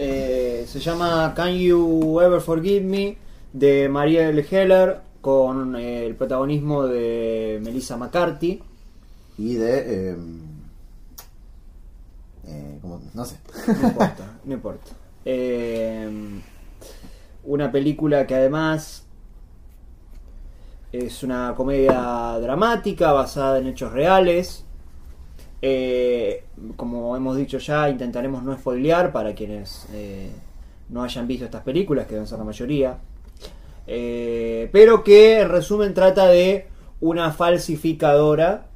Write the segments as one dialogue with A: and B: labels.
A: Eh, se llama Can You Ever Forgive Me de Marielle Heller con eh, el protagonismo de Melissa McCarthy.
B: Y de. eh, eh, como- no sé.
A: No importa, no importa. Eh, una película que además es una comedia dramática basada en hechos reales. Eh, como hemos dicho ya, intentaremos no spoilear para quienes eh, no hayan visto estas películas, que deben ser la mayoría. Eh, pero que en resumen trata de una falsificadora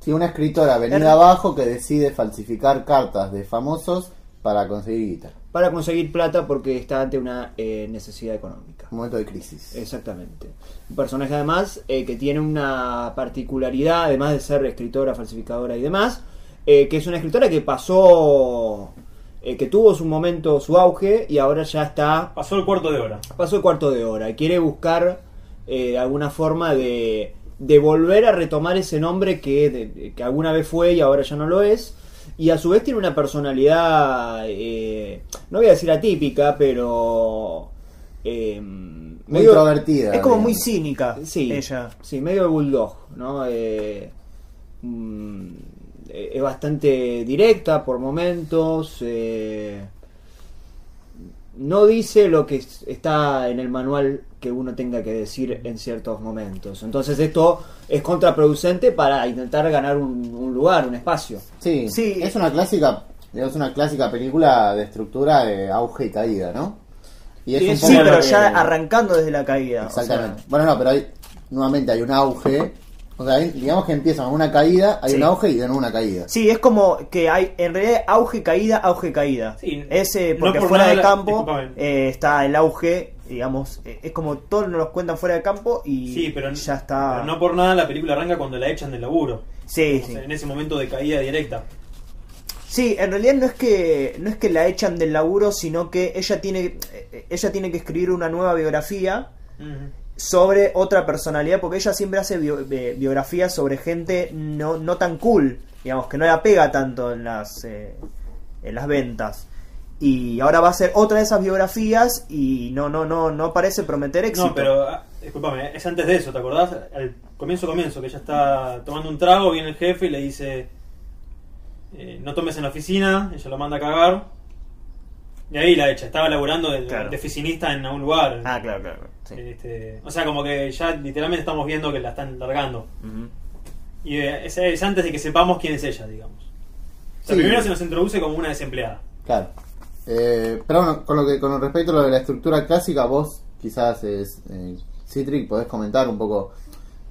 B: Sí, una escritora venida abajo que decide falsificar cartas de famosos para conseguir guita.
A: para conseguir plata porque está ante una eh, necesidad económica.
B: Un momento de crisis.
A: Exactamente. Un personaje además eh, que tiene una particularidad, además de ser escritora, falsificadora y demás, eh, que es una escritora que pasó, eh, que tuvo su momento, su auge y ahora ya está,
C: Pasó el cuarto de hora.
A: pasó el cuarto de hora y quiere buscar eh, alguna forma de, de volver a retomar ese nombre que, de- que alguna vez fue y ahora ya no lo es. Y a su vez tiene una personalidad, eh, no voy a decir atípica, pero... eh,
B: Muy
A: medio-
B: introvertida.
D: Es como
B: digamos.
D: muy cínica
A: Sí,
D: ella.
A: sí, medio de bulldog, ¿no? Eh, mm, eh, es bastante directa por momentos. eh, no dice lo que es- está en el manual que uno tenga que decir en ciertos momentos. Entonces esto es contraproducente para intentar ganar un, un lugar, un espacio.
B: Sí,
D: Sí.
B: es una clásica, es una clásica película de estructura de auge y caída, ¿no? Y es
A: Sí,
B: un poco
D: Sí, pero
B: que-
D: ya arrancando desde la caída. o sea,
B: Exactamente. bueno, no, pero hay, nuevamente hay un auge. O sea, digamos que empieza con una caída, hay
D: Sí.
B: un auge y de nuevo una caída.
D: Sí, es como que hay en realidad auge, caída, auge, caída.
C: Sí,
D: es eh,
C: no
D: porque
C: por
D: fuera
C: nada
D: de
C: la-
D: campo eh, está el auge, digamos, eh, es como todos nos los cuentan fuera de campo y
C: Sí, pero,
D: ya está.
C: pero no por nada la película arranca cuando la echan del laburo.
D: Sí, sí.
C: sea, en ese momento de caída directa.
D: Sí, en realidad no es que no es que la echan del laburo, sino que ella tiene ella tiene que escribir una nueva biografía
C: Ujú.
D: Sobre otra personalidad, porque ella siempre hace bio- bi- biografías sobre gente no, no tan cool, digamos, que no la pega tanto en las, eh, en las ventas. Y ahora va a hacer otra de esas biografías y no, no, no, no parece prometer éxito.
C: No, pero ah, discúlpame, es antes de eso, ¿te acordás? Al comienzo, comienzo, que ella está tomando un trago, viene el jefe y le dice: eh, No tomes en la oficina, ella lo manda a cagar. Y ahí la echa, estaba laburando de,
D: Claro.
C: de oficinista en algún lugar.
D: Ah, claro, claro. Sí.
C: Este, o sea, como que ya literalmente estamos viendo que la están largando. Y eh, es, es antes de que sepamos quién es ella, digamos. O sea,
B: Sí.
C: primero se nos introduce como una desempleada.
B: Claro. Eh, pero bueno, con lo que con respecto a lo de la estructura clásica, vos quizás es eh, Citric podés comentar un poco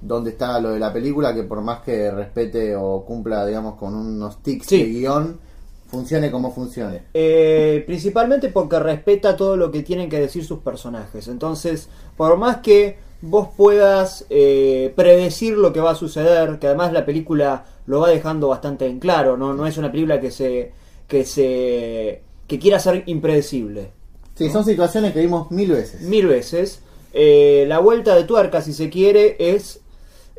B: dónde está lo de la película, que por más que respete o cumpla, digamos, con unos tics
A: Sí.
B: de guion, funcione como funcione.
A: Eh, principalmente porque respeta todo lo que tienen que decir sus personajes. Entonces, por más que vos puedas eh, predecir lo que va a suceder, que además la película lo va dejando bastante en claro, no, no es una película que se que se que quiera ser impredecible.
B: Sí, son situaciones que vimos mil veces.
A: Mil veces. Eh, la vuelta de tuerca, si se quiere, es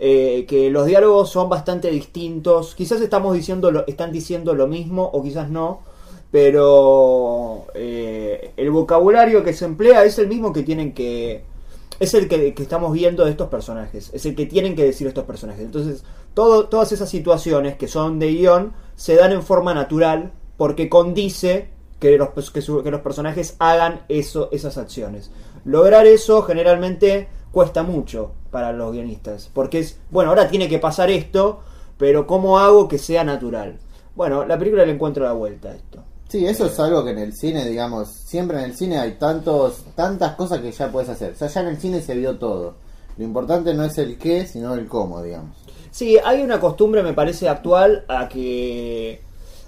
A: eh, que los diálogos son bastante distintos. Quizás estamos diciendo lo, están diciendo lo mismo o quizás no, pero eh, el vocabulario que se emplea es el mismo que tienen que es el que, estamos viendo de estos personajes, es el que tienen que decir estos personajes. Entonces, todo, todas esas situaciones que son de guion se dan en forma natural porque condice que los, que los personajes hagan eso, esas acciones. Lograr eso generalmente cuesta mucho para los guionistas, porque es, bueno, ahora tiene que pasar esto, pero ¿cómo hago que sea natural? Bueno, la película le encuentra la vuelta a esto.
B: Sí, eso es algo que en el cine, digamos, siempre en el cine hay tantos, tantas cosas que ya puedes hacer. O sea, ya en el cine se vio todo. Lo importante no es el qué, sino el cómo, digamos.
A: Sí, hay una costumbre, me parece, actual a que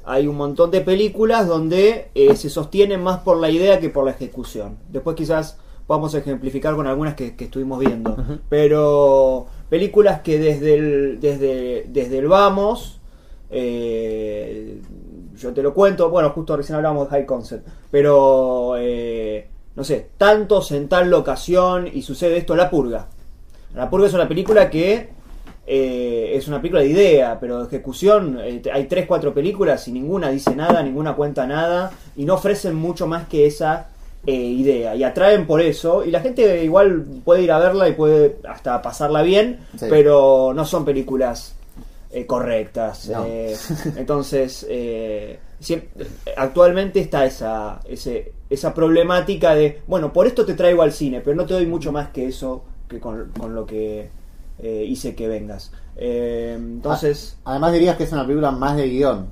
A: hay un montón de películas donde eh, se sostienen más por la idea que por la ejecución. Después quizás podamos ejemplificar con algunas que, que estuvimos viendo. Pero películas que desde el, desde, desde el vamos, eh, yo te lo cuento, bueno, justo recién hablamos de High Concept, pero eh, no sé, tantos en tal locación y sucede esto, La Purga. La Purga es una película que eh, es una película de idea, pero de ejecución eh, hay tres, cuatro películas y ninguna dice nada, ninguna cuenta nada y no ofrecen mucho más que esa eh, idea y atraen por eso y la gente igual puede ir a verla y puede hasta pasarla bien,
B: Sí.
A: pero no son películas eh, correctas.
B: No.
A: eh, entonces, eh, actualmente está esa, ese, esa problemática de, bueno, por esto te traigo al cine, pero no te doy mucho más que eso que con, con lo que eh, hice que vengas. Eh, entonces,
B: Ah, Además dirías que es una película más de guion.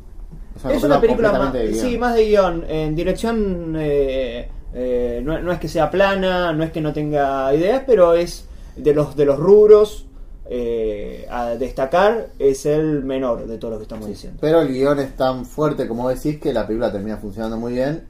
A: es una película más,
B: completamente de guion.
A: sí, más de guion. En dirección eh, no, no es que sea plana, no es que no tenga ideas, pero es de los, de los rubros eh, a destacar, es el menor de todo lo que estamos diciendo.
B: Pero el guion es tan fuerte como decís que la película termina funcionando muy bien.